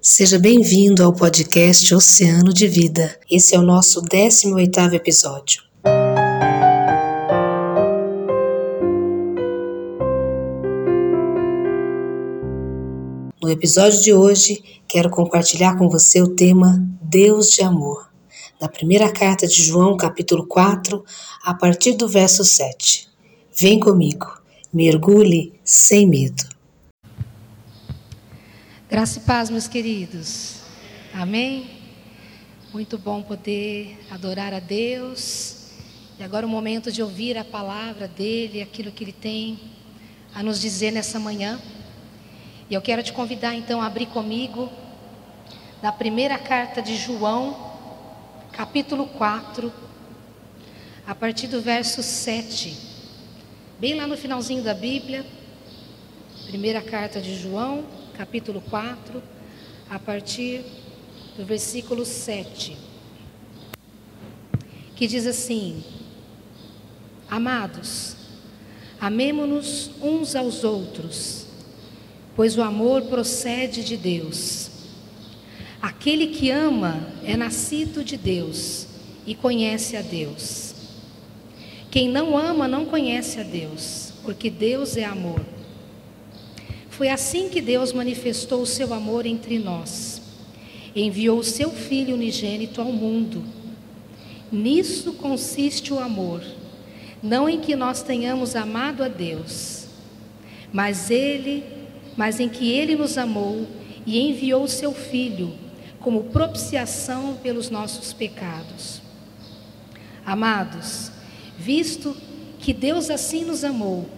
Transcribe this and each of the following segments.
Seja bem-vindo ao podcast Oceano de Vida. Esse é o nosso 18º episódio. No episódio de hoje, quero compartilhar com você o tema Deus de Amor, da primeira carta de João, capítulo 4, a partir do verso 7. Vem comigo, mergulhe sem medo. Graça e paz, meus queridos. Amém? Muito bom poder adorar a Deus. E agora o momento de ouvir a palavra dele, aquilo que ele tem a nos dizer nessa manhã. E eu quero te convidar então a abrir comigo na primeira carta de João, capítulo 4, a partir do verso 7. Bem lá no finalzinho da Bíblia, primeira carta de João, capítulo 4, a partir do versículo 7, que diz assim: Amados, amemo-nos uns aos outros, pois o amor procede de Deus. Aquele que ama é nascido de Deus e conhece a Deus. Quem não ama não conhece a Deus, porque Deus é amor. Foi assim que Deus manifestou o seu amor entre nós. Enviou o seu Filho unigênito ao mundo. Nisso consiste o amor, não em que nós tenhamos amado a Deus, mas ele, mas em que ele nos amou e enviou o seu Filho como propiciação pelos nossos pecados. Amados, visto que Deus assim nos amou,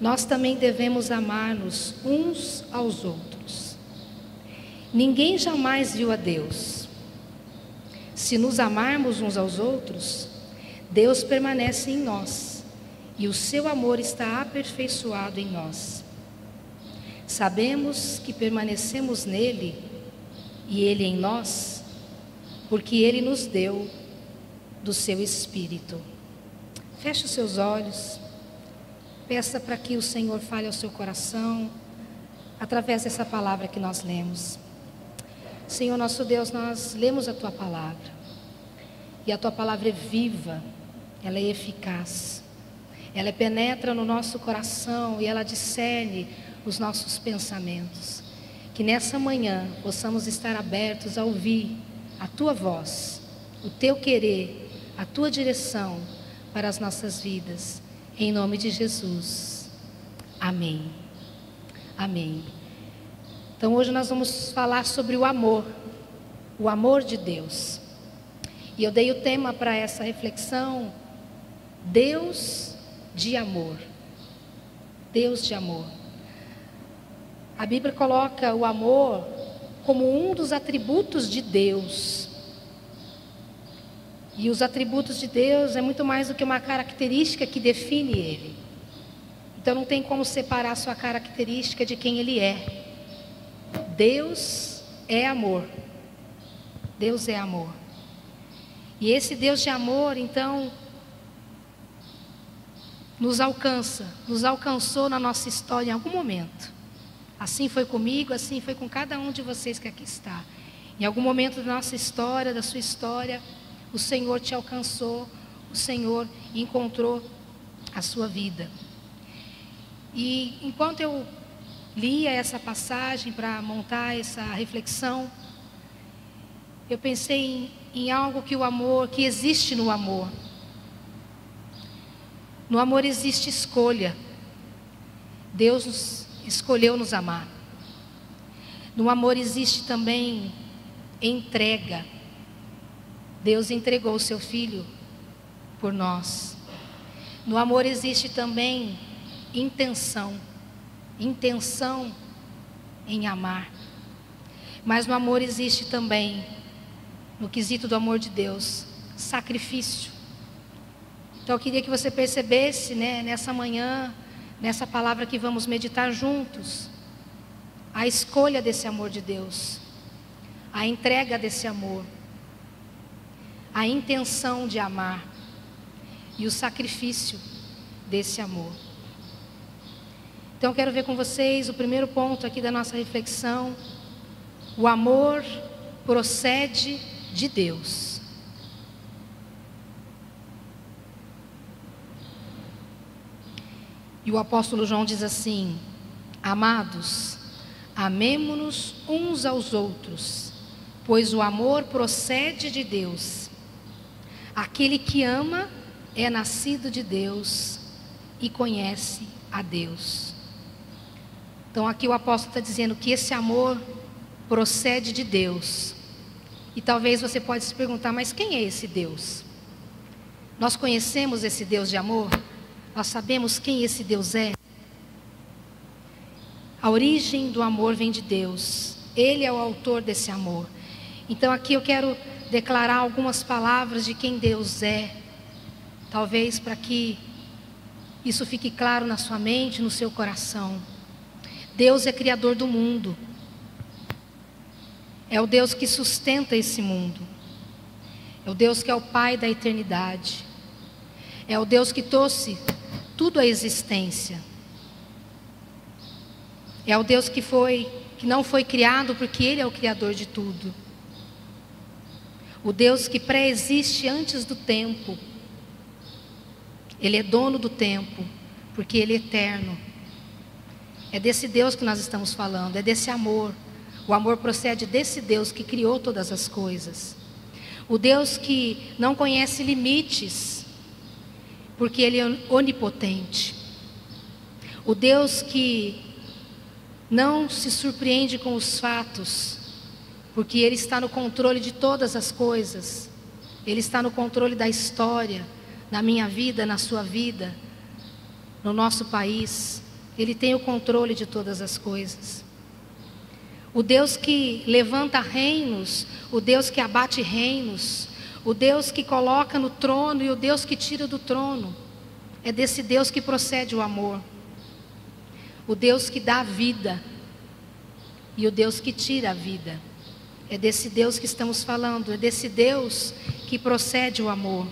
nós também devemos amar-nos uns aos outros. Ninguém jamais viu a Deus. Se nos amarmos uns aos outros, Deus permanece em nós e o seu amor está aperfeiçoado em nós. Sabemos que permanecemos nele e ele em nós, porque ele nos deu do seu espírito. Feche os seus olhos. Peça para que o Senhor fale ao seu coração através dessa palavra que nós lemos. Senhor nosso Deus, nós lemos a tua palavra. E a tua palavra é viva, ela é eficaz. Ela penetra no nosso coração e ela discerne os nossos pensamentos. Que nessa manhã possamos estar abertos a ouvir a tua voz, o teu querer, a tua direção para as nossas vidas. Em nome de Jesus. Amém. Amém. Então hoje nós vamos falar sobre o amor, o amor de Deus. E eu dei o tema para essa reflexão: Deus de amor. Deus de amor. A Bíblia coloca o amor como um dos atributos de Deus. E os atributos de Deus é muito mais do que uma característica que define Ele. Então não tem como separar sua característica de quem Ele é. Deus é amor. Deus é amor. E esse Deus de amor, então, nos alcança, nos alcançou na nossa história em algum momento. Assim foi comigo, assim foi com cada um de vocês que aqui está. Em algum momento da nossa história, da sua história, o Senhor te alcançou, o Senhor encontrou a sua vida. E enquanto eu lia essa passagem para montar essa reflexão, eu pensei em, em algo que o amor, que existe no amor. No amor existe escolha. Deus nos escolheu nos amar. No amor existe também entrega. Deus entregou o seu filho por nós. No amor existe também intenção, intenção em amar. Mas no amor existe também, no quesito do amor de Deus, sacrifício. Então eu queria que você percebesse, né, nessa manhã, nessa palavra que vamos meditar juntos, a escolha desse amor de Deus, a entrega desse amor a intenção de amar e o sacrifício desse amor. Então, quero ver com vocês o primeiro ponto aqui da nossa reflexão. O amor procede de Deus. E o apóstolo João diz assim: Amados, amemo-nos uns aos outros, pois o amor procede de Deus. Aquele que ama é nascido de Deus e conhece a Deus. Então aqui o apóstolo está dizendo que esse amor procede de Deus. E talvez você pode se perguntar, mas quem é esse Deus? Nós conhecemos esse Deus de amor? Nós sabemos quem esse Deus é? A origem do amor vem de Deus. Ele é o autor desse amor. Então aqui eu quero declarar algumas palavras de quem Deus é. Talvez para que isso fique claro na sua mente, no seu coração. Deus é criador do mundo. É o Deus que sustenta esse mundo. É o Deus que é o Pai da eternidade. É o Deus que trouxe tudo à existência. É o Deus que foi, que não foi criado porque Ele é o Criador de tudo. O Deus que pré-existe antes do tempo. Ele é dono do tempo, porque Ele é eterno. É desse Deus que nós estamos falando, é desse amor. O amor procede desse Deus que criou todas as coisas. O Deus que não conhece limites, porque Ele é onipotente. O Deus que não se surpreende com os fatos, porque Ele está no controle de todas as coisas. Ele está no controle da história, na minha vida, na sua vida, no nosso país. Ele tem o controle de todas as coisas. O Deus que levanta reinos, o Deus que abate reinos, o Deus que coloca no trono e o Deus que tira do trono. É desse Deus que procede o amor. O Deus que dá vida e o Deus que tira a vida. É desse Deus que estamos falando, é desse Deus que procede o amor.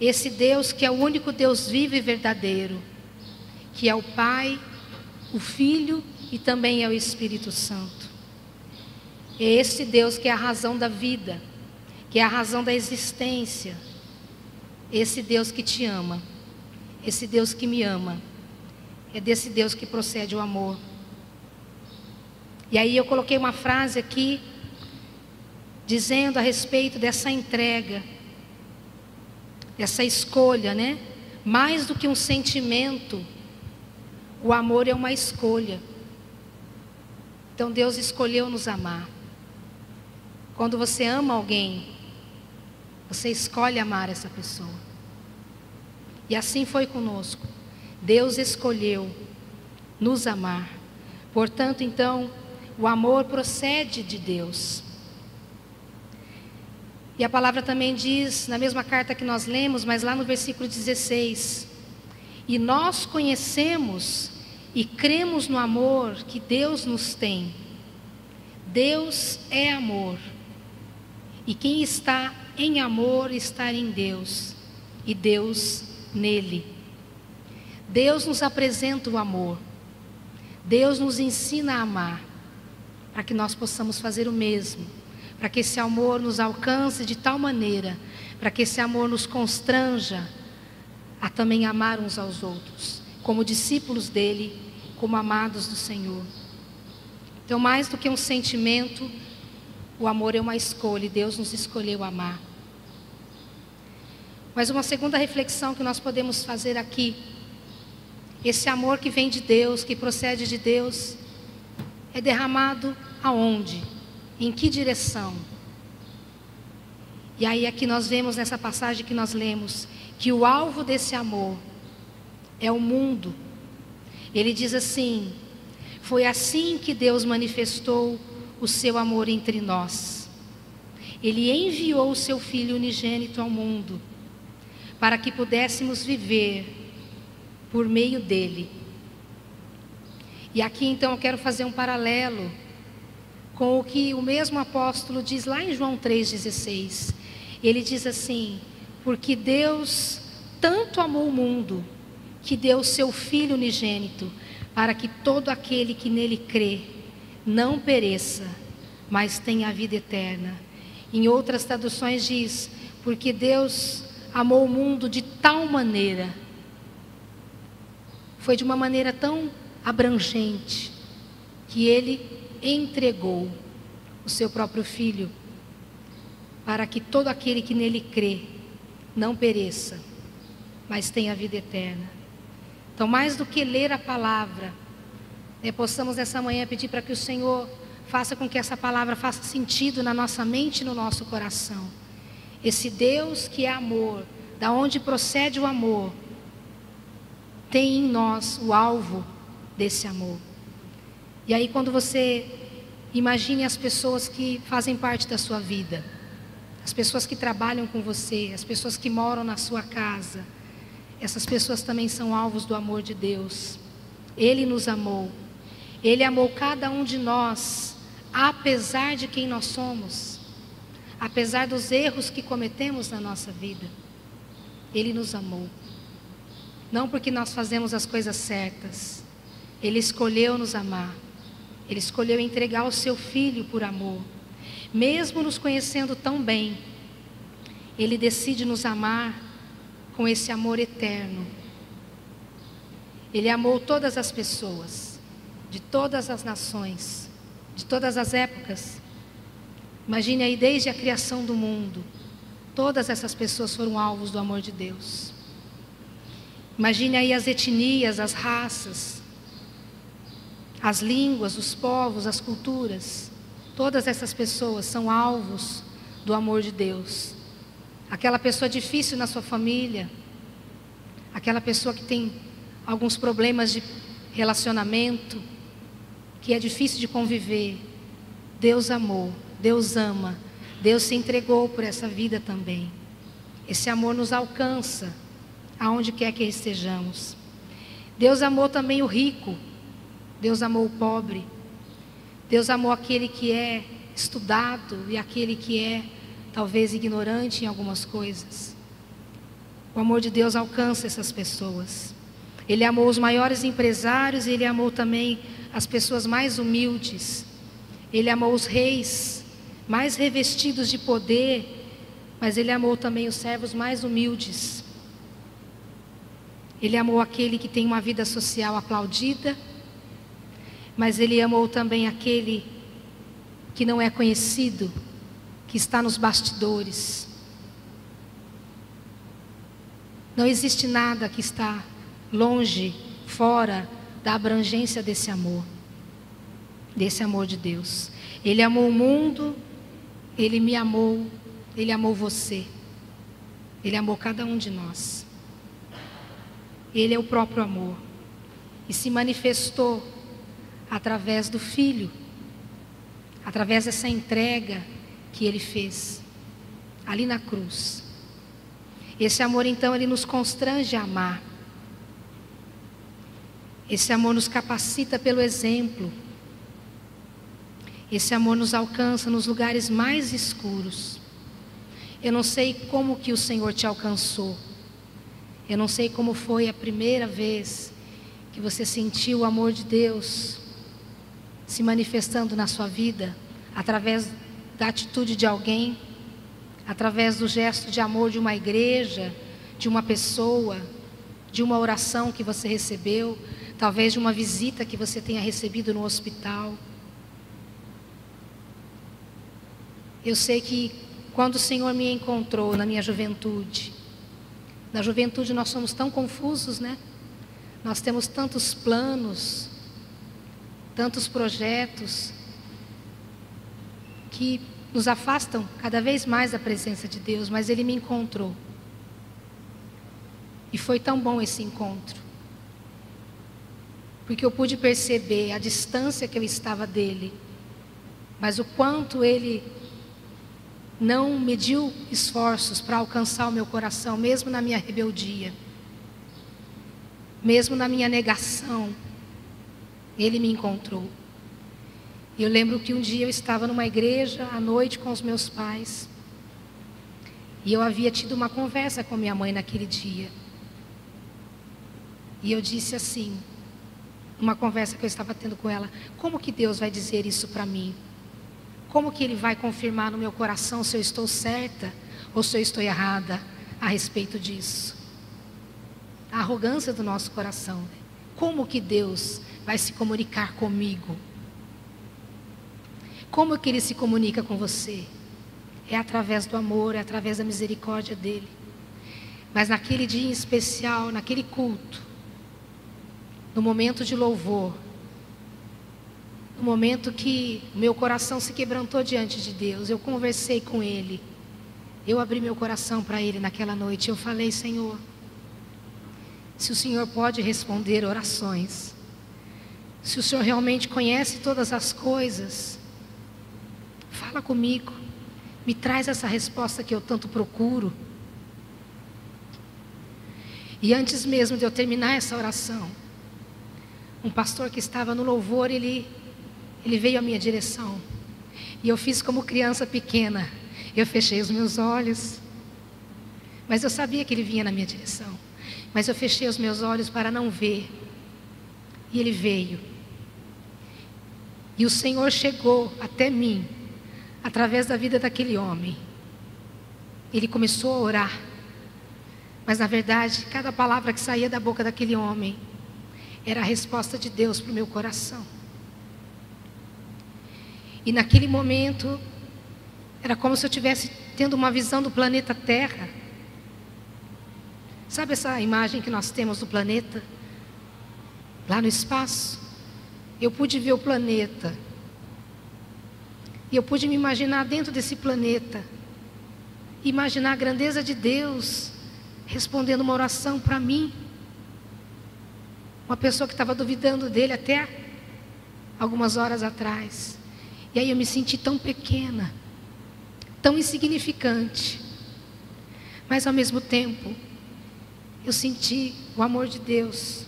Esse Deus que é o único Deus vivo e verdadeiro, que é o Pai, o Filho e também é o Espírito Santo. É esse Deus que é a razão da vida, que é a razão da existência. Esse Deus que te ama, esse Deus que me ama, é desse Deus que procede o amor. E aí eu coloquei uma frase aqui, dizendo a respeito dessa entrega, dessa escolha, né? Mais do que um sentimento, o amor é uma escolha. Então Deus escolheu nos amar. Quando você ama alguém, você escolhe amar essa pessoa. E assim foi conosco. Deus escolheu nos amar. Portanto, então, o amor procede de Deus. E a palavra também diz, na mesma carta que nós lemos, mas lá no versículo 16: E nós conhecemos e cremos no amor que Deus nos tem. Deus é amor. E quem está em amor está em Deus, e Deus nele. Deus nos apresenta o amor. Deus nos ensina a amar, para que nós possamos fazer o mesmo, para que esse amor nos alcance de tal maneira, para que esse amor nos constranja a também amar uns aos outros como discípulos dele, como amados do Senhor. Então, mais do que um sentimento, o amor é uma escolha e Deus nos escolheu amar. Mas uma segunda reflexão que nós podemos fazer aqui, esse amor que vem de Deus, que procede de Deus, é derramado aonde? Em que direção? E aí aqui nós vemos nessa passagem que nós lemos que o alvo desse amor é o mundo. Ele diz assim: Foi assim que Deus manifestou o seu amor entre nós. Ele enviou o seu Filho unigênito ao mundo, para que pudéssemos viver por meio dele. E aqui então eu quero fazer um paralelo com o que o mesmo apóstolo diz lá em João 3,16. Ele diz assim: Porque Deus tanto amou o mundo que deu seu Filho unigênito, para que todo aquele que nele crê não pereça, mas tem a vida eterna. Em outras traduções diz: porque Deus amou o mundo de tal maneira, foi de uma maneira tão abrangente, que ele entregou o seu próprio filho, para que todo aquele que nele crê não pereça, mas tenha vida eterna. Então, mais do que ler a palavra, né, possamos nessa manhã pedir para que o Senhor faça com que essa palavra faça sentido na nossa mente e no nosso coração. Esse Deus que é amor, da onde procede o amor, tem em nós o alvo desse amor. E aí, quando você imagine as pessoas que fazem parte da sua vida, as pessoas que trabalham com você, as pessoas que moram na sua casa, essas pessoas também são alvos do amor de Deus. Ele nos amou, Ele amou cada um de nós, apesar de quem nós somos, apesar dos erros que cometemos na nossa vida. Ele nos amou. Não porque nós fazemos as coisas certas. Ele escolheu nos amar. Ele escolheu entregar o seu filho por amor. Mesmo nos conhecendo tão bem, ele decide nos amar com esse amor eterno. Ele amou todas as pessoas, de todas as nações, de todas as épocas. Imagine aí desde a criação do mundo, todas essas pessoas foram alvos do amor de Deus. Imagine aí as etnias, as raças, as línguas, os povos, as culturas. Todas essas pessoas são alvos do amor de Deus. Aquela pessoa difícil na sua família, aquela pessoa que tem alguns problemas de relacionamento, que é difícil de conviver. Deus amou, Deus ama, Deus se entregou por essa vida também. Esse amor nos alcança aonde quer que estejamos. Deus amou também o rico, Deus amou o pobre, Deus amou aquele que é estudado e aquele que é talvez ignorante em algumas coisas. O amor de Deus alcança essas pessoas. Ele amou os maiores empresários e ele amou também as pessoas mais humildes. Ele amou os reis mais revestidos de poder, mas ele amou também os servos mais humildes. Ele amou aquele que tem uma vida social aplaudida, mas ele amou também aquele que não é conhecido, que está nos bastidores. Não existe nada que está longe, fora da abrangência desse amor, desse amor de Deus. Ele amou o mundo, ele me amou, ele amou você, ele amou cada um de nós. Ele é o próprio amor e se manifestou através do Filho, através dessa entrega que ele fez ali na cruz. Esse amor, então, ele nos constrange a amar. Esse amor nos capacita pelo exemplo. Esse amor nos alcança nos lugares mais escuros. Eu não sei como que o Senhor te alcançou. Eu não sei como foi a primeira vez que você sentiu o amor de Deus se manifestando na sua vida através da atitude de alguém, através do gesto de amor de uma igreja, de uma pessoa, de uma oração que você recebeu, talvez de uma visita que você tenha recebido no hospital. Eu sei que quando o Senhor me encontrou na minha juventude, na juventude nós somos tão confusos, né? Nós temos tantos planos, tantos projetos que nos afastam cada vez mais da presença de Deus, mas Ele me encontrou. E foi tão bom esse encontro, porque eu pude perceber a distância que eu estava dele, mas o quanto Ele não mediu esforços para alcançar o meu coração, mesmo na minha rebeldia, mesmo na minha negação, Ele me encontrou. E eu lembro que um dia eu estava numa igreja à noite com os meus pais, e eu havia tido uma conversa com minha mãe naquele dia. E eu disse assim, uma conversa que eu estava tendo com ela: como que Deus vai dizer isso para mim? Como que ele vai confirmar no meu coração se eu estou certa ou se eu estou errada a respeito disso? A arrogância do nosso coração. Como que Deus vai se comunicar comigo? Como que ele se comunica com você? É através do amor, é através da misericórdia dele. Mas naquele dia em especial, naquele culto, no momento de louvor, no momento que meu coração se quebrantou diante de Deus, eu conversei com Ele, eu abri meu coração para Ele naquela noite, eu falei, Senhor, se o Senhor pode responder orações, se o Senhor realmente conhece todas as coisas, fala comigo, me traz essa resposta que eu tanto procuro. E antes mesmo de eu terminar essa oração, um pastor que estava no louvor, ele, ele veio à minha direção. E eu fiz como criança pequena. Eu fechei os meus olhos. Mas eu sabia que ele vinha na minha direção. Mas eu fechei os meus olhos para não ver. E ele veio. E o Senhor chegou até mim, através da vida daquele homem. Ele começou a orar. Mas na verdade, cada palavra que saía da boca daquele homem era a resposta de Deus para o meu coração. E naquele momento, era como se eu estivesse tendo uma visão do planeta Terra. Sabe essa imagem que nós temos do planeta? Lá no espaço? Eu pude ver o planeta. E eu pude me imaginar dentro desse planeta. Imaginar a grandeza de Deus respondendo uma oração para mim. Uma pessoa que estava duvidando dele até algumas horas atrás. E aí eu me senti tão pequena, tão insignificante. Mas ao mesmo tempo, eu senti o amor de Deus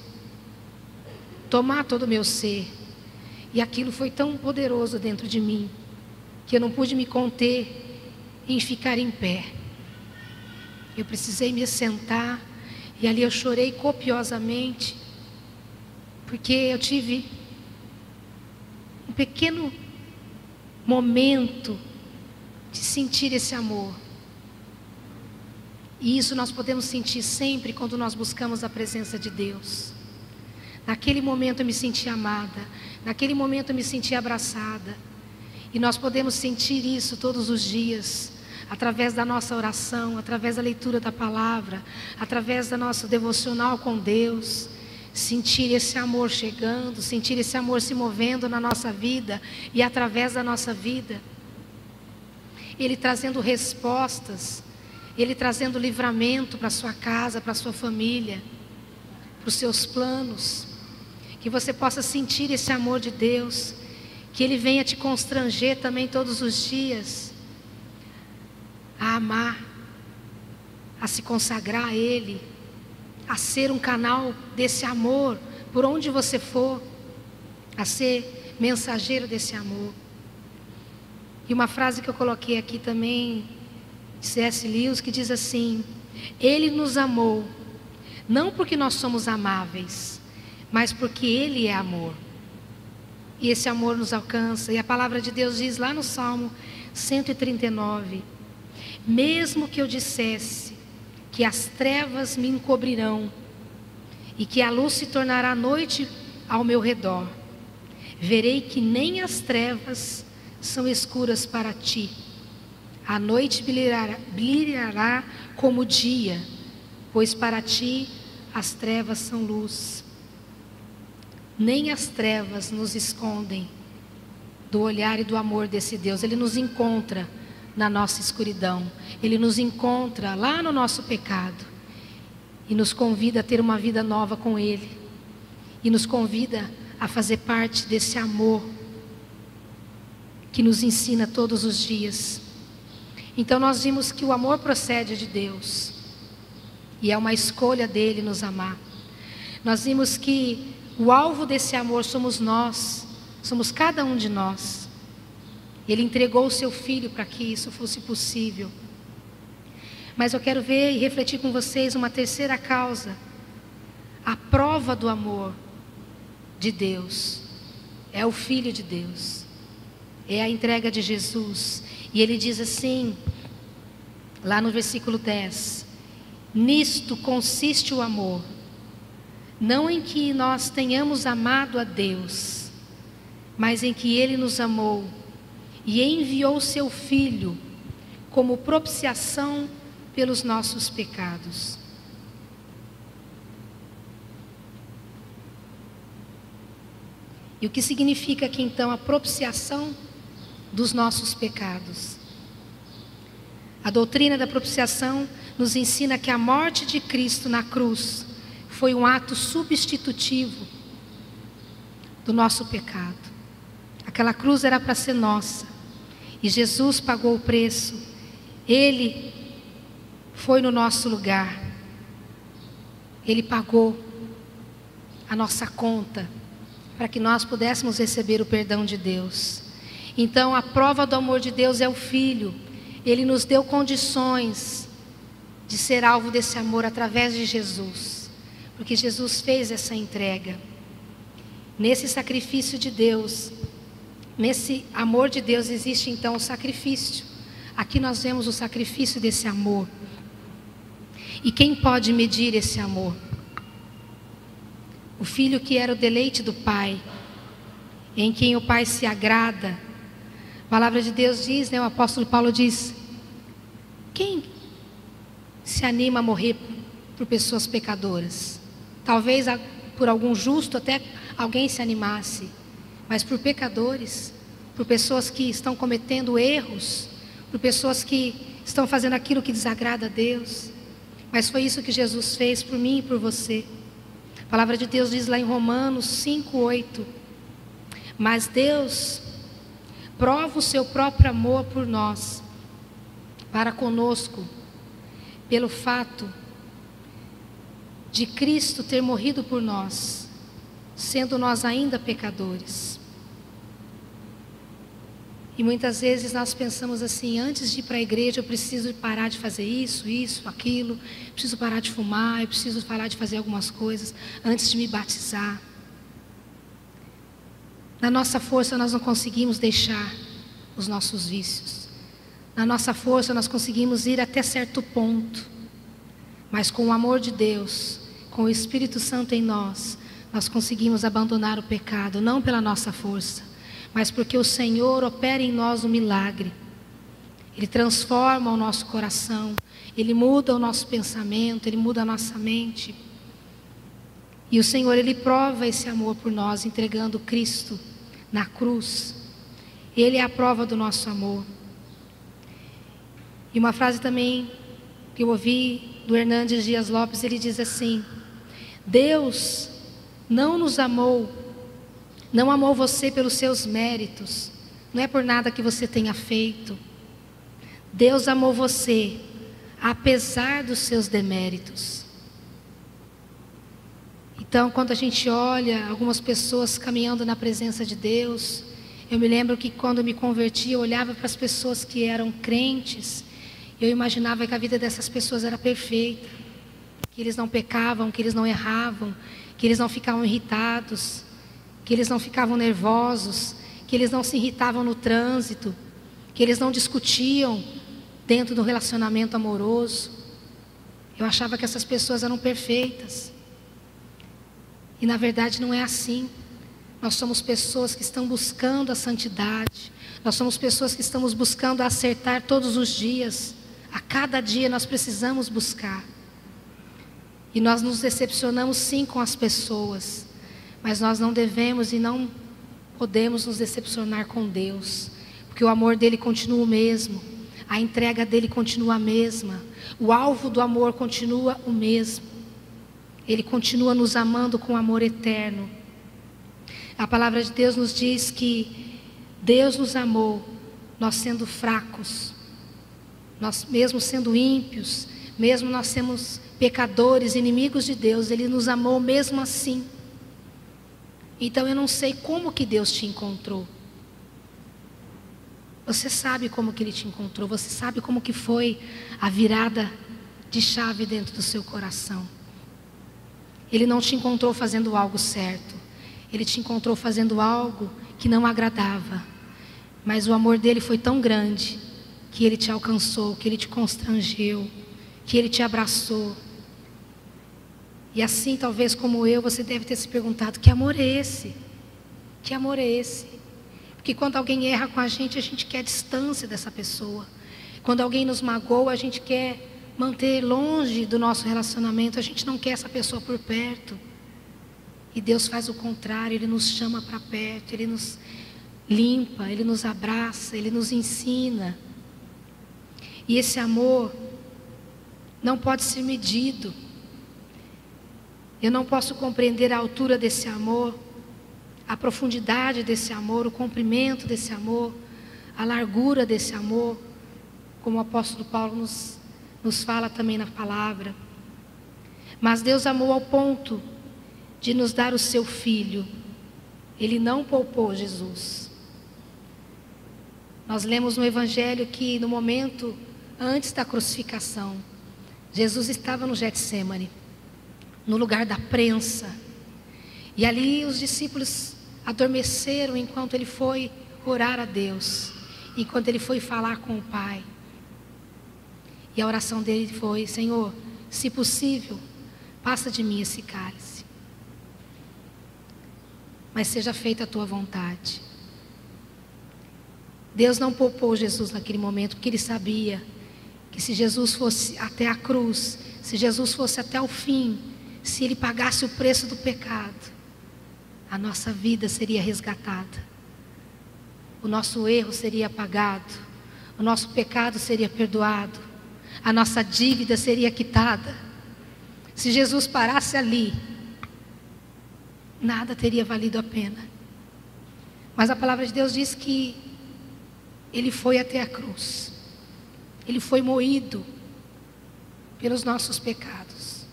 tomar todo o meu ser. E aquilo foi tão poderoso dentro de mim, que eu não pude me conter em ficar em pé. Eu precisei me sentar e ali eu chorei copiosamente, porque eu tive um pequeno momento de sentir esse amor. E isso nós podemos sentir sempre quando nós buscamos a presença de Deus. Naquele momento eu me senti amada, naquele momento eu me senti abraçada. E nós podemos sentir isso todos os dias através da nossa oração, através da leitura da palavra, através da nosso devocional com Deus, sentir esse amor chegando, sentir esse amor se movendo na nossa vida e através da nossa vida. Ele trazendo respostas, ele trazendo livramento para sua casa, para sua família, para os seus planos. Que você possa sentir esse amor de Deus, que ele venha te constranger também todos os dias a amar, a se consagrar a Ele, a ser um canal desse amor por onde você for, a ser mensageiro desse amor. E uma frase que eu coloquei aqui também, de C.S. Lewis, que diz assim: Ele nos amou, não porque nós somos amáveis, mas porque Ele é amor. E esse amor nos alcança. E a palavra de Deus diz lá no Salmo 139: mesmo que eu dissesse que as trevas me encobrirão e que a luz se tornará noite ao meu redor, verei que nem as trevas são escuras para ti. A noite brilhará, como o dia, pois para ti as trevas são luz. Nem as trevas nos escondem do olhar e do amor desse Deus, ele nos encontra na nossa escuridão. Ele nos encontra lá no nosso pecado e nos convida a ter uma vida nova com Ele. E nos convida a fazer parte desse amor que nos ensina todos os dias. Então nós vimos que o amor procede de Deus e é uma escolha dele nos amar. Nós vimos que o alvo desse amor somos nós, somos cada um de nós. Ele entregou o seu filho para que isso fosse possível. Mas eu quero ver e refletir com vocês uma terceira causa. A prova do amor de Deus é o Filho de Deus. é a entrega de Jesus. E ele diz assim, lá no versículo 10: Nisto consiste o amor, não em que nós tenhamos amado a Deus, mas em que Ele nos amou e enviou seu Filho como propiciação pelos nossos pecados. E o que significa aqui então a propiciação dos nossos pecados? A doutrina da propiciação nos ensina que a morte de Cristo na cruz foi um ato substitutivo do nosso pecado. Aquela cruz era para ser nossa. E Jesus pagou o preço. Ele foi no nosso lugar. Ele pagou a nossa conta para que nós pudéssemos receber o perdão de Deus. Então, a prova do amor de Deus é o Filho. Ele nos deu condições de ser alvo desse amor através de Jesus, porque Jesus fez essa entrega. Nesse sacrifício de Deus, nesse amor de Deus, existe então o sacrifício. Aqui nós vemos o sacrifício desse amor. E quem pode medir esse amor? o filho que era o deleite do Pai, em quem o Pai se agrada. A palavra de Deus diz, né, o apóstolo Paulo diz: quem se anima a morrer por pessoas pecadoras? Talvez por algum justo até alguém se animasse, mas por pecadores, por pessoas que estão cometendo erros, por pessoas que estão fazendo aquilo que desagrada a Deus. Mas foi isso que Jesus fez por mim e por você. A palavra de Deus diz lá em Romanos 5:8. Mas Deus prova o seu próprio amor por nós, para conosco, pelo fato de Cristo ter morrido por nós, sendo nós ainda pecadores. E muitas vezes nós pensamos assim: antes de ir para a igreja, eu preciso parar de fazer isso, isso, aquilo, preciso parar de fumar, eu preciso parar de fazer algumas coisas antes de me batizar. Na nossa força, nós não conseguimos deixar os nossos vícios. Na nossa força, nós conseguimos ir até certo ponto. Mas com o amor de Deus, com o Espírito Santo em nós, nós conseguimos abandonar o pecado, não pela nossa força, mas porque o Senhor opera em nós um milagre. Ele transforma o nosso coração, ele muda o nosso pensamento, ele muda a nossa mente. E o Senhor, ele prova esse amor por nós, entregando Cristo na cruz. Ele é a prova do nosso amor. E uma frase também que eu ouvi do Hernandes Dias Lopes, ele diz assim: Deus não nos amou não amou você pelos seus méritos, não é por nada que você tenha feito. Deus amou você, apesar dos seus deméritos. Então, quando a gente olha algumas pessoas caminhando na presença de Deus, eu me lembro que quando me converti, eu olhava para as pessoas que eram crentes, eu imaginava que a vida dessas pessoas era perfeita, que eles não pecavam, que eles não erravam, que eles não ficavam irritados que eles não ficavam nervosos, que eles não se irritavam no trânsito, que eles não discutiam dentro do relacionamento amoroso. Eu achava que essas pessoas eram perfeitas. E na verdade não é assim. Nós somos pessoas que estão buscando a santidade. Nós somos pessoas que estamos buscando acertar todos os dias. A cada dia nós precisamos buscar. E nós nos decepcionamos sim com as pessoas. Mas nós não devemos e não podemos nos decepcionar com Deus, porque o amor dele continua o mesmo, a entrega dele continua a mesma, o alvo do amor continua o mesmo. Ele continua nos amando com amor eterno. A palavra de Deus nos diz que Deus nos amou, nós sendo fracos, nós mesmo sendo ímpios, mesmo nós sermos pecadores, inimigos de Deus, Ele nos amou mesmo assim. Então eu não sei como que Deus te encontrou. Você sabe como que ele te encontrou, você sabe como que foi a virada de chave dentro do seu coração. Ele não te encontrou fazendo algo certo. Ele te encontrou fazendo algo que não agradava. Mas o amor dele foi tão grande que ele te alcançou, que ele te constrangeu, que ele te abraçou. E assim, talvez como eu, você deve ter se perguntado: que amor é esse? Que amor é esse? Porque quando alguém erra com a gente, a gente quer distância dessa pessoa. Quando alguém nos magoa, a gente quer manter longe do nosso relacionamento, a gente não quer essa pessoa por perto. E Deus faz o contrário, Ele nos chama para perto, Ele nos limpa, Ele nos abraça, Ele nos ensina. E esse amor não pode ser medido. Eu não posso compreender a altura desse amor, a profundidade desse amor, o comprimento desse amor, a largura desse amor, como o apóstolo Paulo nos, nos fala também na palavra. Mas Deus amou ao ponto de nos dar o seu filho. Ele não poupou Jesus. Nós lemos no Evangelho que no momento antes da crucificação, Jesus estava no Getsemane, no lugar da prensa. E ali os discípulos adormeceram enquanto ele foi orar a Deus, enquanto ele foi falar com o Pai. E a oração dele foi: Senhor, se possível, passa de mim esse cálice. Mas seja feita a tua vontade. Deus não poupou Jesus naquele momento, porque ele sabia que se Jesus fosse até a cruz, se Jesus fosse até o fim, se ele pagasse o preço do pecado, a nossa vida seria resgatada, o nosso erro seria apagado, o nosso pecado seria perdoado, a nossa dívida seria quitada. Se Jesus parasse ali, nada teria valido a pena. Mas a palavra de Deus diz que ele foi até a cruz. Ele foi moído pelos nossos pecados.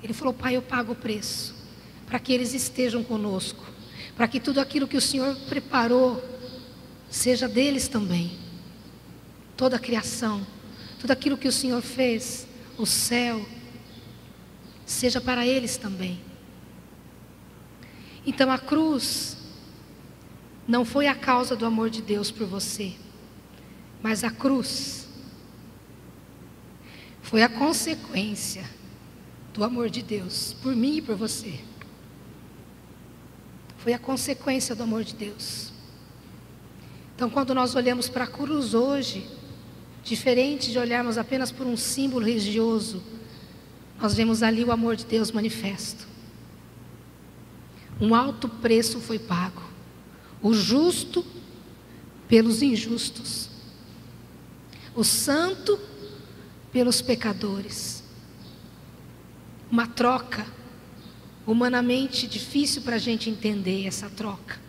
Ele falou: Pai, eu pago o preço para que eles estejam conosco, para que tudo aquilo que o Senhor preparou seja deles também. Toda a criação, tudo aquilo que o Senhor fez, o céu, seja para eles também. Então a cruz não foi a causa do amor de Deus por você. Mas a cruz foi a consequência do amor de Deus por mim e por você. Foi a consequência do amor de Deus. Então, quando nós olhamos para a cruz hoje, diferente de olharmos apenas por um símbolo religioso, nós vemos ali o amor de Deus manifesto. Um alto preço foi pago. O justo pelos injustos o santo pelos pecadores. Uma troca, humanamente difícil para a gente entender essa troca.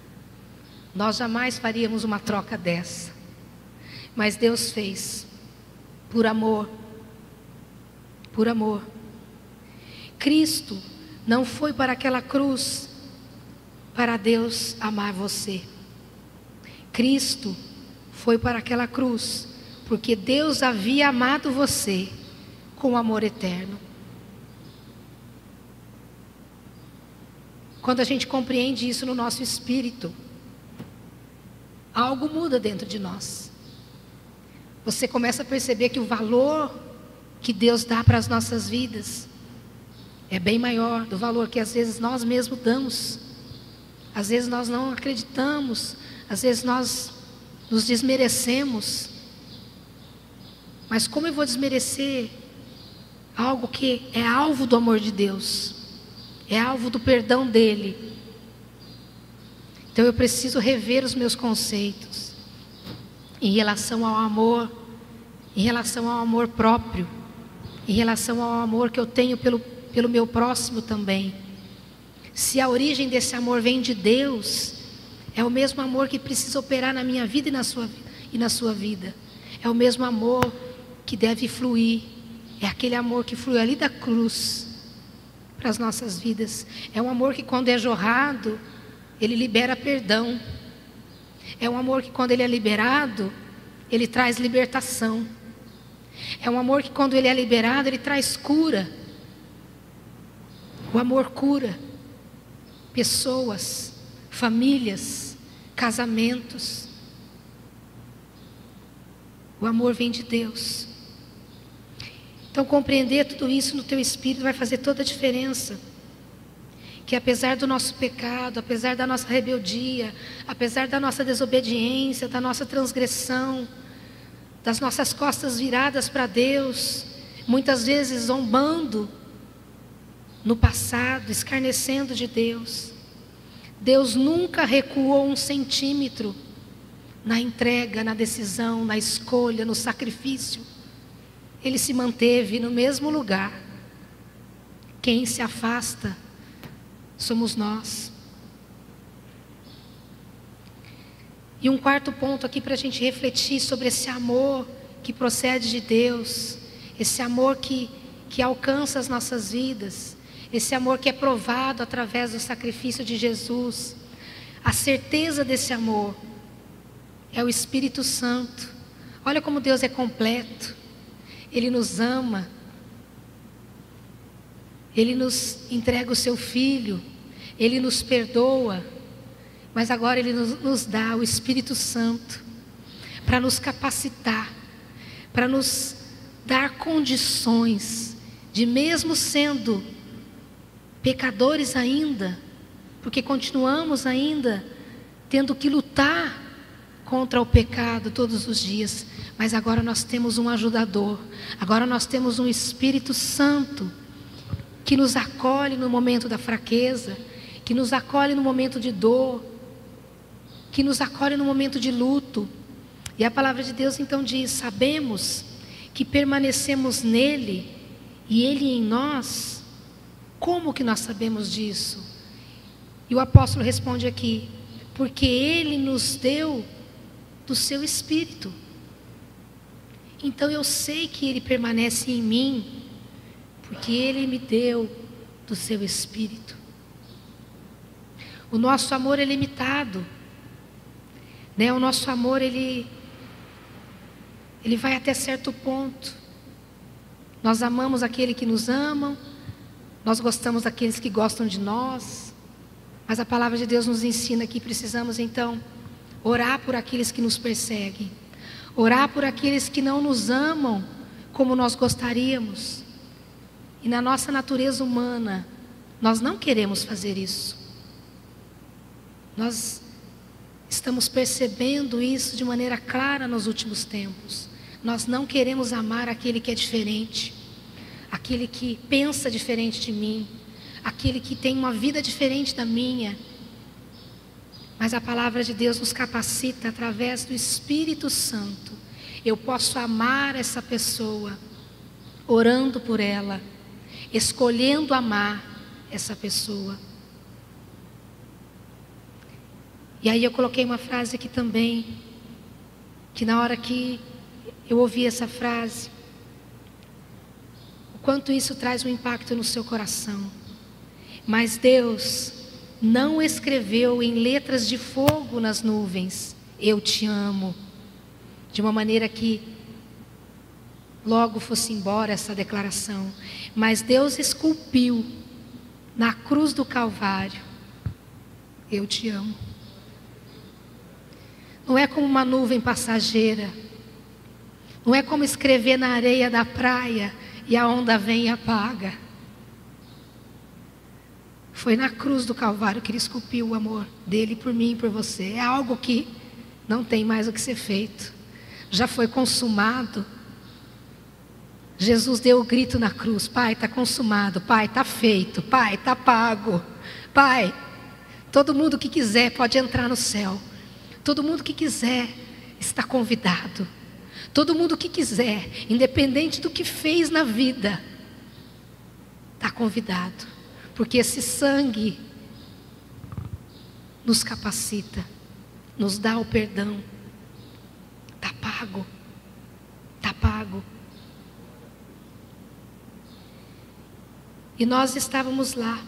Nós jamais faríamos uma troca dessa. Mas Deus fez, por amor. Por amor. Cristo não foi para aquela cruz para Deus amar você. Cristo foi para aquela cruz porque Deus havia amado você com amor eterno. Quando a gente compreende isso no nosso espírito, algo muda dentro de nós. Você começa a perceber que o valor que Deus dá para as nossas vidas é bem maior do valor que às vezes nós mesmos damos. Às vezes nós não acreditamos, às vezes nós nos desmerecemos. Mas como eu vou desmerecer algo que é alvo do amor de Deus? É alvo do perdão dele. Então eu preciso rever os meus conceitos em relação ao amor, em relação ao amor próprio, em relação ao amor que eu tenho pelo, pelo meu próximo também. Se a origem desse amor vem de Deus, é o mesmo amor que precisa operar na minha vida e na sua, e na sua vida. É o mesmo amor que deve fluir. É aquele amor que flui ali da cruz para as nossas vidas. É um amor que, quando é jorrado, ele libera perdão. É um amor que, quando ele é liberado, ele traz libertação. É um amor que, quando ele é liberado, ele traz cura. O amor cura pessoas, famílias, casamentos. O amor vem de Deus. Então, compreender tudo isso no teu espírito vai fazer toda a diferença. Que apesar do nosso pecado, apesar da nossa rebeldia, apesar da nossa desobediência, da nossa transgressão, das nossas costas viradas para Deus, muitas vezes zombando no passado, escarnecendo de Deus, Deus nunca recuou um centímetro na entrega, na decisão, na escolha, no sacrifício. Ele se manteve no mesmo lugar. Quem se afasta somos nós. E um quarto ponto aqui para a gente refletir sobre esse amor que procede de Deus, esse amor que, que alcança as nossas vidas, esse amor que é provado através do sacrifício de Jesus. A certeza desse amor é o Espírito Santo. Olha como Deus é completo. Ele nos ama. Ele nos entrega o seu filho. Ele nos perdoa. Mas agora Ele nos, nos dá o Espírito Santo para nos capacitar, para nos dar condições de, mesmo sendo pecadores ainda, porque continuamos ainda tendo que lutar contra o pecado todos os dias, mas agora nós temos um ajudador, agora nós temos um Espírito Santo que nos acolhe no momento da fraqueza, que nos acolhe no momento de dor, que nos acolhe no momento de luto. E a palavra de Deus então diz: sabemos que permanecemos nele e ele em nós. Como que nós sabemos disso? E o apóstolo responde aqui: porque ele nos deu do seu espírito. Então eu sei que ele permanece em mim, porque ele me deu do seu espírito. O nosso amor é limitado. Né? O nosso amor, ele, ele vai até certo ponto. Nós amamos aquele que nos ama, nós gostamos daqueles que gostam de nós, mas a palavra de Deus nos ensina que precisamos então orar por aqueles que nos perseguem, orar por aqueles que não nos amam como nós gostaríamos. E na nossa natureza humana, nós não queremos fazer isso. Nós Estamos percebendo isso de maneira clara nos últimos tempos. Nós não queremos amar aquele que é diferente, aquele que pensa diferente de mim, aquele que tem uma vida diferente da minha. Mas a palavra de Deus nos capacita através do Espírito Santo. Eu posso amar essa pessoa, orando por ela, escolhendo amar essa pessoa. E aí eu coloquei uma frase aqui também, que na hora que eu ouvi essa frase, o quanto isso traz um impacto no seu coração. Mas Deus não escreveu em letras de fogo nas nuvens, eu te amo, de uma maneira que logo fosse embora essa declaração. Mas Deus esculpiu na cruz do Calvário, eu te amo. Não é como uma nuvem passageira. Não é como escrever na areia da praia e a onda vem e apaga. Foi na cruz do Calvário que ele esculpiu o amor dele por mim e por você. É algo que não tem mais o que ser feito. Já foi consumado. Jesus deu o grito na cruz: Pai, está consumado. Pai, está feito. Pai, está pago. Pai, todo mundo que quiser pode entrar no céu. Todo mundo que quiser está convidado. Todo mundo que quiser, independente do que fez na vida, está convidado. Porque esse sangue nos capacita, nos dá o perdão. Está pago. Está pago. E nós estávamos lá,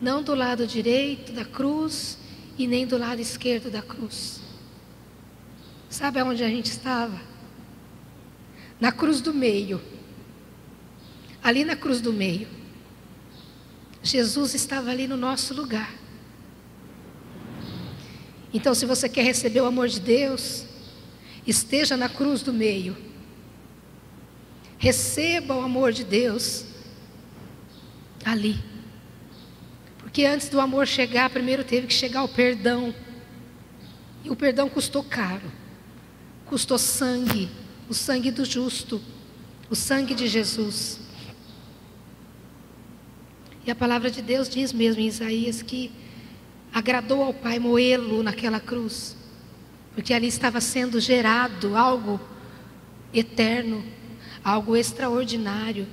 não do lado direito da cruz, e nem do lado esquerdo da cruz. Sabe aonde a gente estava? Na cruz do meio. Ali na cruz do meio. Jesus estava ali no nosso lugar. Então, se você quer receber o amor de Deus, esteja na cruz do meio. Receba o amor de Deus ali. Porque antes do amor chegar, primeiro teve que chegar o perdão. E o perdão custou caro. Custou sangue, o sangue do justo, o sangue de Jesus. E a palavra de Deus diz mesmo em Isaías que agradou ao Pai moê-lo naquela cruz, porque ali estava sendo gerado algo eterno, algo extraordinário,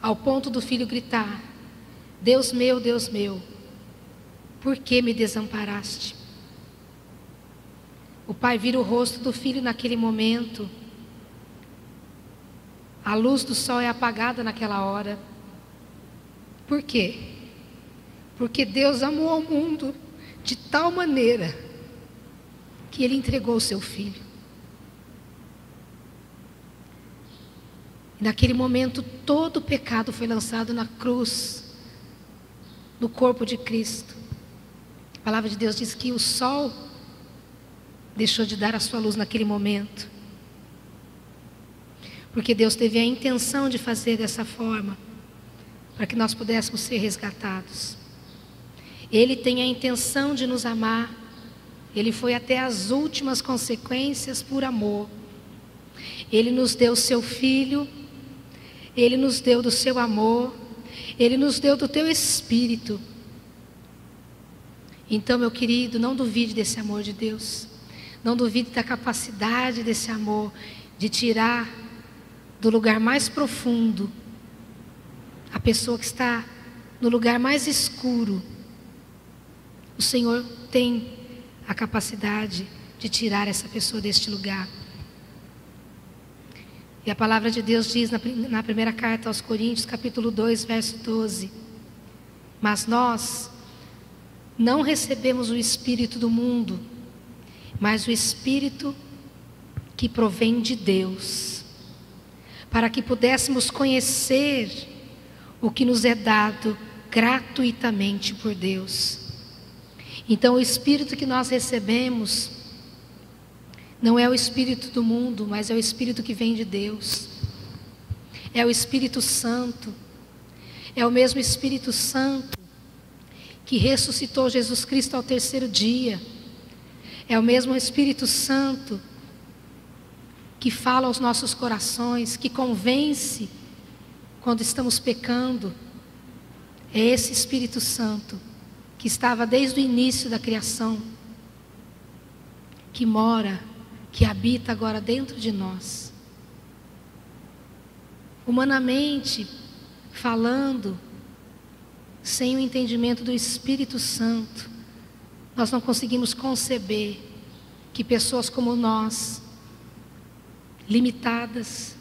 ao ponto do filho gritar: Deus meu, Deus meu, por que me desamparaste? O pai vira o rosto do filho naquele momento. A luz do sol é apagada naquela hora. Por quê? Porque Deus amou ao mundo de tal maneira que ele entregou o seu filho. Naquele momento, todo o pecado foi lançado na cruz, no corpo de Cristo. A palavra de Deus diz que o sol deixou de dar a sua luz naquele momento. Porque Deus teve a intenção de fazer dessa forma, para que nós pudéssemos ser resgatados. Ele tem a intenção de nos amar, ele foi até as últimas consequências por amor. Ele nos deu o seu filho, ele nos deu do seu amor, ele nos deu do teu espírito. Então, meu querido, não duvide desse amor de Deus. Não duvide da capacidade desse amor de tirar do lugar mais profundo a pessoa que está no lugar mais escuro. O Senhor tem a capacidade de tirar essa pessoa deste lugar. E a palavra de Deus diz na, na primeira carta aos Coríntios, capítulo 2, verso 12: Mas nós não recebemos o Espírito do mundo, mas o Espírito que provém de Deus, para que pudéssemos conhecer o que nos é dado gratuitamente por Deus. Então, o Espírito que nós recebemos não é o Espírito do mundo, mas é o Espírito que vem de Deus. É o Espírito Santo. É o mesmo Espírito Santo que ressuscitou Jesus Cristo ao terceiro dia é o mesmo Espírito Santo que fala aos nossos corações, que convence quando estamos pecando. É esse Espírito Santo que estava desde o início da criação, que mora, que habita agora dentro de nós. Humanamente falando, sem o entendimento do Espírito Santo, nós não conseguimos conceber que pessoas como nós, limitadas,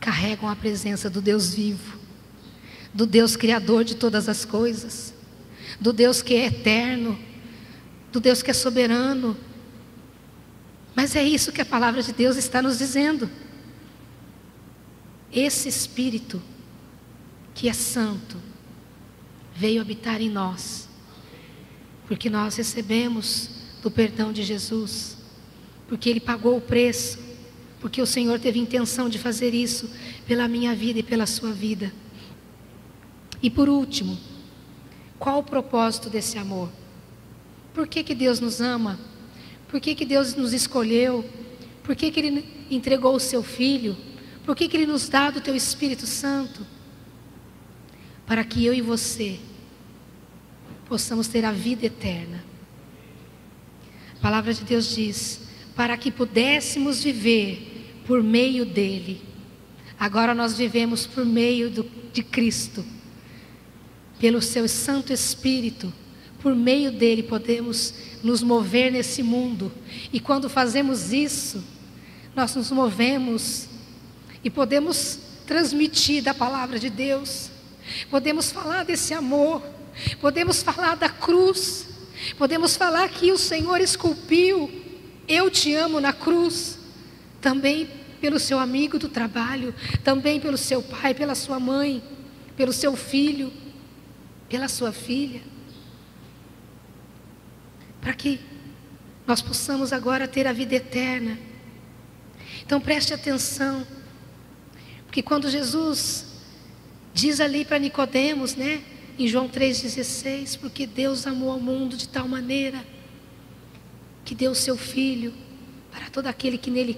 carregam a presença do Deus vivo, do Deus criador de todas as coisas, do Deus que é eterno, do Deus que é soberano. Mas é isso que a palavra de Deus está nos dizendo. Esse Espírito, que é santo, veio habitar em nós porque nós recebemos do perdão de Jesus, porque Ele pagou o preço, porque o Senhor teve intenção de fazer isso pela minha vida e pela sua vida. E por último, qual o propósito desse amor? Por que, que Deus nos ama? Por que, que Deus nos escolheu? Por que, que Ele entregou o seu Filho? Por que, que Ele nos dá do Teu Espírito Santo? Para que eu e você possamos ter a vida eterna. A palavra de Deus diz: para que pudéssemos viver por meio dele. Agora nós vivemos por meio do, de Cristo, pelo seu Santo Espírito. Por meio dele podemos nos mover nesse mundo. E quando fazemos isso, nós nos movemos e podemos transmitir da palavra de Deus. Podemos falar desse amor Podemos falar da cruz. Podemos falar que o Senhor esculpiu eu te amo na cruz. Também pelo seu amigo do trabalho, também pelo seu pai, pela sua mãe, pelo seu filho, pela sua filha. Para que nós possamos agora ter a vida eterna. Então preste atenção, porque quando Jesus diz ali para Nicodemos, né, em João 3,16, porque Deus amou ao mundo de tal maneira que deu o seu Filho para todo aquele que nele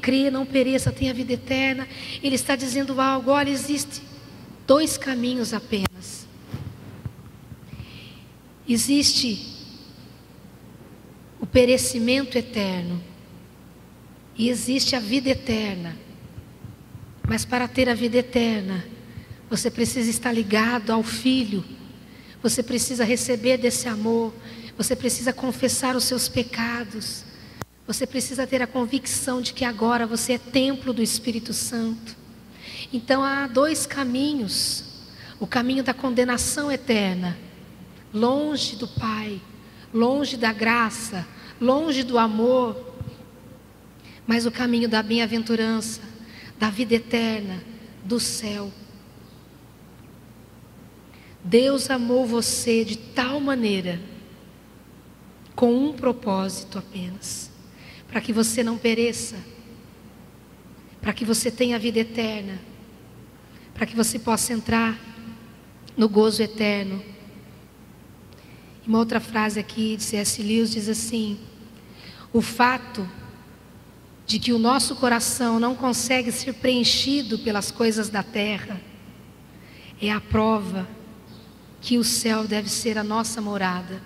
crê, não pereça, tenha vida eterna. Ele está dizendo algo, olha, existe dois caminhos apenas. Existe o perecimento eterno e existe a vida eterna. Mas para ter a vida eterna, você precisa estar ligado ao Filho, você precisa receber desse amor, você precisa confessar os seus pecados, você precisa ter a convicção de que agora você é templo do Espírito Santo. Então há dois caminhos: o caminho da condenação eterna, longe do Pai, longe da graça, longe do amor, mas o caminho da bem-aventurança, da vida eterna, do céu. Deus amou você de tal maneira, com um propósito apenas, para que você não pereça, para que você tenha vida eterna, para que você possa entrar no gozo eterno. Uma outra frase aqui de C.S. Lewis diz assim: o fato de que o nosso coração não consegue ser preenchido pelas coisas da terra é a prova que o céu deve ser a nossa morada.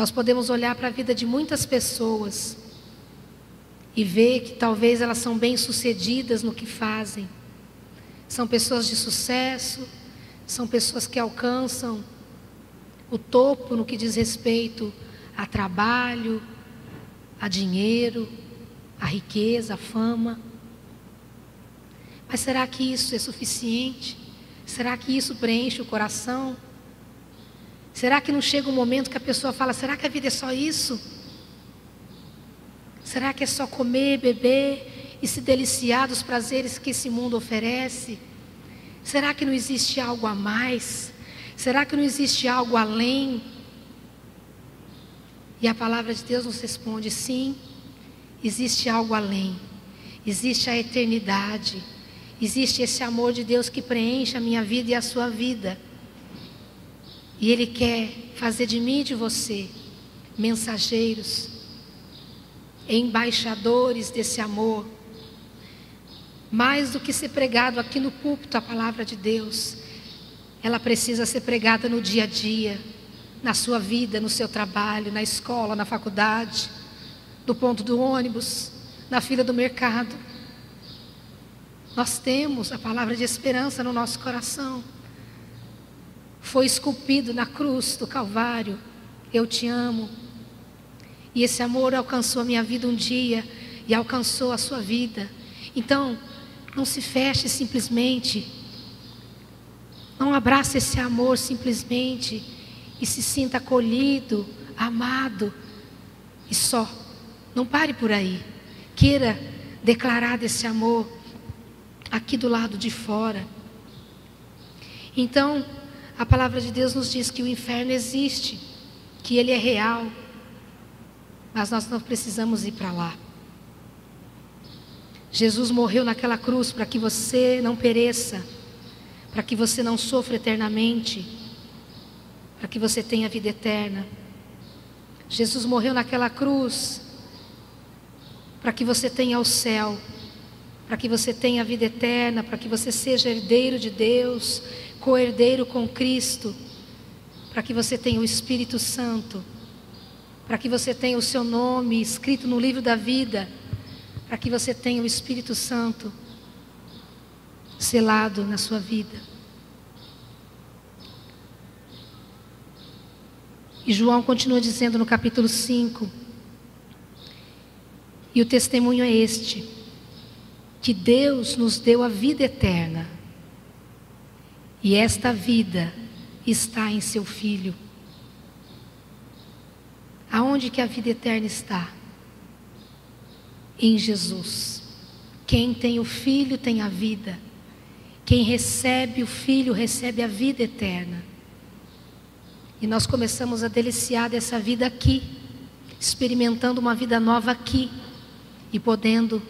Nós podemos olhar para a vida de muitas pessoas e ver que talvez elas são bem-sucedidas no que fazem. São pessoas de sucesso, são pessoas que alcançam o topo no que diz respeito a trabalho, a dinheiro, a riqueza, a fama. Mas será que isso é suficiente? Será que isso preenche o coração? Será que não chega um momento que a pessoa fala: será que a vida é só isso? Será que é só comer, beber e se deliciar dos prazeres que esse mundo oferece? Será que não existe algo a mais? Será que não existe algo além? E a palavra de Deus nos responde: sim, existe algo além, existe a eternidade, existe esse amor de Deus que preenche a minha vida e a sua vida. E Ele quer fazer de mim e de você mensageiros, embaixadores desse amor. Mais do que ser pregado aqui no púlpito a palavra de Deus, ela precisa ser pregada no dia a dia na sua vida, no seu trabalho, na escola, na faculdade, no ponto do ônibus, na fila do mercado. Nós temos a palavra de esperança no nosso coração. Foi esculpido na cruz do Calvário. Eu te amo. E esse amor alcançou a minha vida um dia e alcançou a sua vida. Então, não se feche simplesmente. Não abrace esse amor simplesmente e se sinta acolhido, amado e só. Não pare por aí. Queira declarar desse amor aqui do lado de fora. Então, a palavra de Deus nos diz que o inferno existe, que ele é real, mas nós não precisamos ir para lá. Jesus morreu naquela cruz para que você não pereça, para que você não sofra eternamente para que você tenha vida eterna. Jesus morreu naquela cruz para que você tenha o céu, para que você tenha a vida eterna, para que você seja herdeiro de Deus, co-herdeiro com Cristo, para que você tenha o Espírito Santo, para que você tenha o seu nome escrito no livro da vida, para que você tenha o Espírito Santo selado na sua vida. E João continua dizendo no capítulo 5: E o testemunho é este: que Deus nos deu a vida eterna, e esta vida está em seu Filho. Aonde que a vida eterna está? Em Jesus. Quem tem o Filho tem a vida. Quem recebe o Filho recebe a vida eterna. E nós começamos a deliciar dessa vida aqui, experimentando uma vida nova aqui e podendo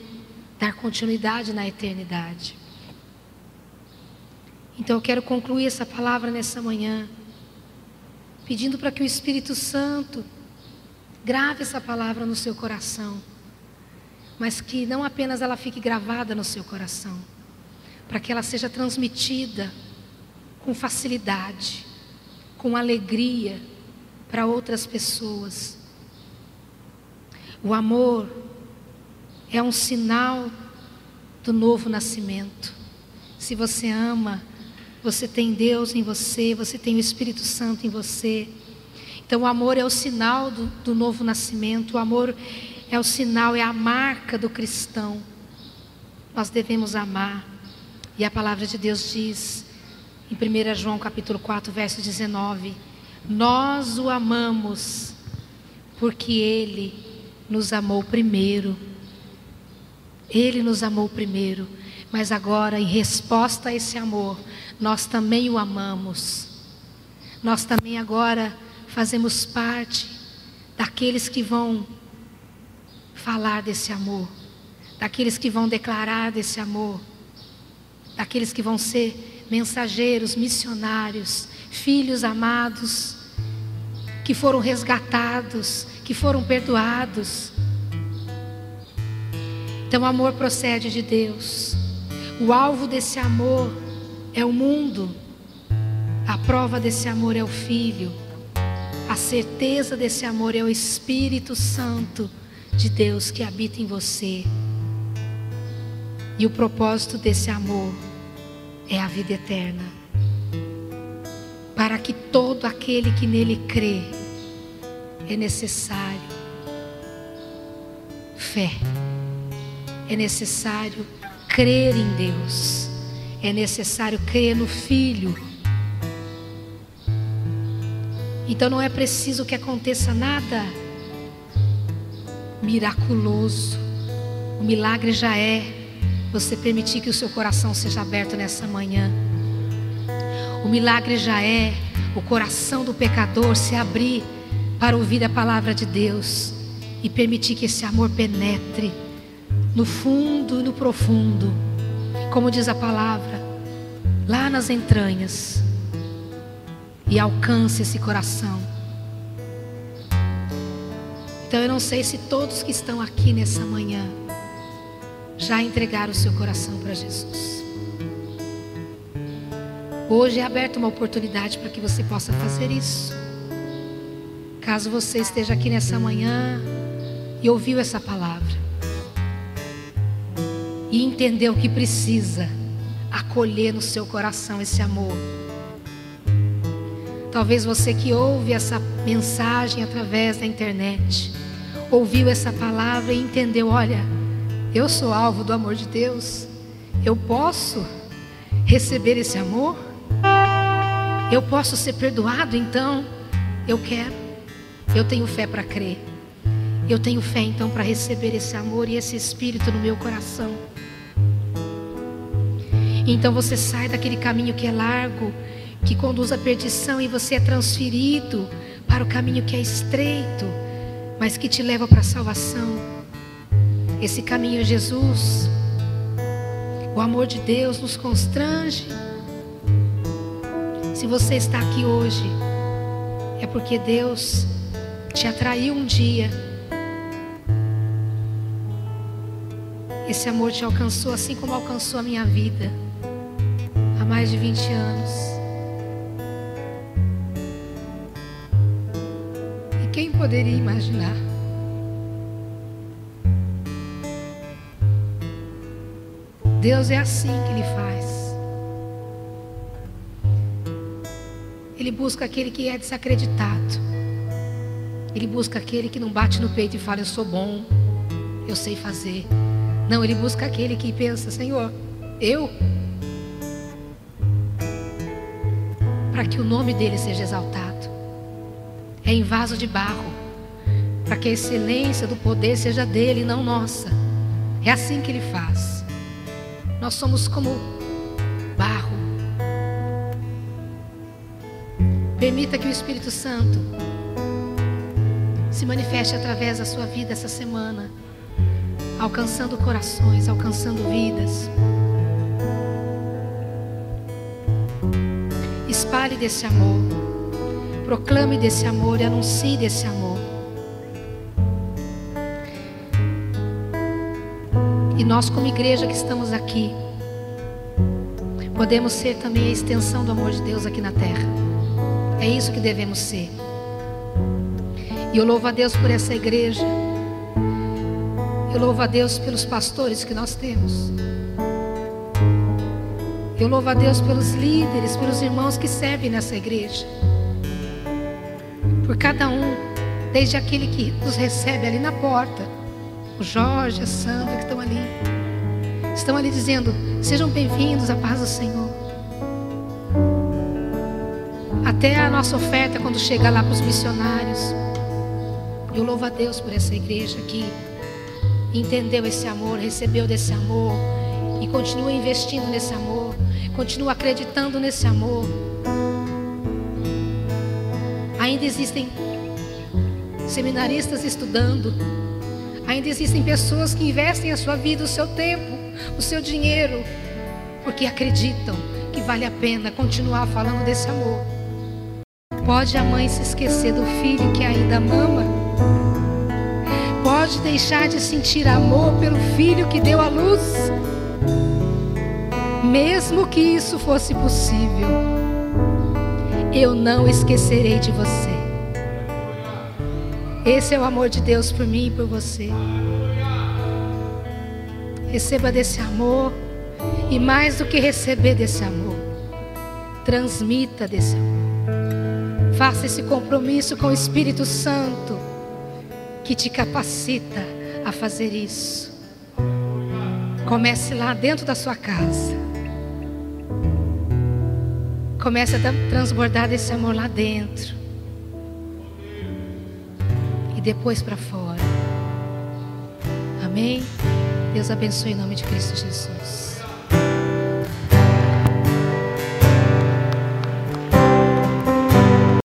dar continuidade na eternidade. Então eu quero concluir essa palavra nessa manhã, pedindo para que o Espírito Santo grave essa palavra no seu coração, mas que não apenas ela fique gravada no seu coração, para que ela seja transmitida com facilidade, com alegria para outras pessoas. O amor é um sinal do novo nascimento. Se você ama, você tem Deus em você, você tem o Espírito Santo em você. Então, o amor é o sinal do, do novo nascimento, o amor é o sinal, é a marca do cristão. Nós devemos amar. E a palavra de Deus diz, em 1 João capítulo 4, verso 19: Nós o amamos, porque Ele nos amou primeiro. Ele nos amou primeiro, mas agora, em resposta a esse amor, nós também o amamos. Nós também agora fazemos parte daqueles que vão falar desse amor, daqueles que vão declarar desse amor, daqueles que vão ser mensageiros, missionários, filhos amados, que foram resgatados, que foram perdoados. Então, o amor procede de Deus. O alvo desse amor é o mundo. A prova desse amor é o Filho. A certeza desse amor é o Espírito Santo de Deus que habita em você. E o propósito desse amor é a vida eterna. Para que todo aquele que nele crê, é necessário fé, é necessário crer em Deus, é necessário crer no Filho. Então não é preciso que aconteça nada miraculoso. O milagre já é você permitir que o seu coração seja aberto nessa manhã. O milagre já é o coração do pecador se abrir para ouvir a palavra de Deus e permitir que esse amor penetre no fundo e no profundo, como diz a palavra, lá nas entranhas, e alcance esse coração. Então eu não sei se todos que estão aqui nessa manhã já entregaram o seu coração para Jesus. Hoje é aberta uma oportunidade para que você possa fazer isso. Caso você esteja aqui nessa manhã e ouviu essa palavra e entendeu que precisa acolher no seu coração esse amor. Talvez você que ouve essa mensagem através da internet ouviu essa palavra e entendeu: olha, eu sou alvo do amor de Deus, eu posso receber esse amor, eu posso ser perdoado, então? Eu quero, eu tenho fé para crer, eu tenho fé então para receber esse amor e esse espírito no meu coração. Então você sai daquele caminho que é largo, que conduz à perdição, e você é transferido para o caminho que é estreito mas que te leva para a salvação. Esse caminho é Jesus. O amor de Deus nos constrange. Se você está aqui hoje, é porque Deus te atraiu um dia. Esse amor te alcançou assim como alcançou a minha vida há mais de 20 anos. Quem poderia imaginar? Deus é assim que Ele faz. Ele busca aquele que é desacreditado. Ele busca aquele que não bate no peito e fala: Eu sou bom, eu sei fazer. Não, ele busca aquele que pensa: Senhor, eu. Para que o nome dele seja exaltado é em vaso de barro, para que a excelência do poder seja dele e não nossa. É assim que ele faz. Nós somos como barro. Permita que o Espírito Santo se manifeste através da sua vida essa semana, alcançando corações, alcançando vidas. Espalhe desse amor, proclame desse amor e anuncie desse amor. E nós, como igreja que estamos aqui, podemos ser também a extensão do amor de Deus aqui na terra. É isso que devemos ser. E eu louvo a Deus por essa igreja. Eu louvo a Deus pelos pastores que nós temos. Eu louvo a Deus pelos líderes, pelos irmãos que servem nessa igreja. Por cada um, desde aquele que nos recebe ali na porta, o Jorge, a Sandra que estão ali. Estão ali dizendo: Sejam bem-vindos à paz do Senhor. Até a nossa oferta quando chega lá para os missionários. Eu louvo a Deus por essa igreja que entendeu esse amor, recebeu desse amor e continua investindo nesse amor, continua acreditando nesse amor. Ainda existem seminaristas estudando, ainda existem pessoas que investem a sua vida, o seu tempo, o seu dinheiro, porque acreditam que vale a pena continuar falando desse amor. Pode a mãe se esquecer do filho que ainda mama? Pode deixar de sentir amor pelo filho que deu à luz? Mesmo que isso fosse possível, eu não esquecerei de você. Esse é o amor de Deus por mim e por você. Receba desse amor e mais do que receber desse amor, transmita desse amor. Faça esse compromisso com o Espírito Santo que te capacita a fazer isso. Comece lá dentro da sua casa. Comece a transbordar desse amor lá dentro. E depois para fora. Amém? Deus abençoe em nome de Cristo Jesus.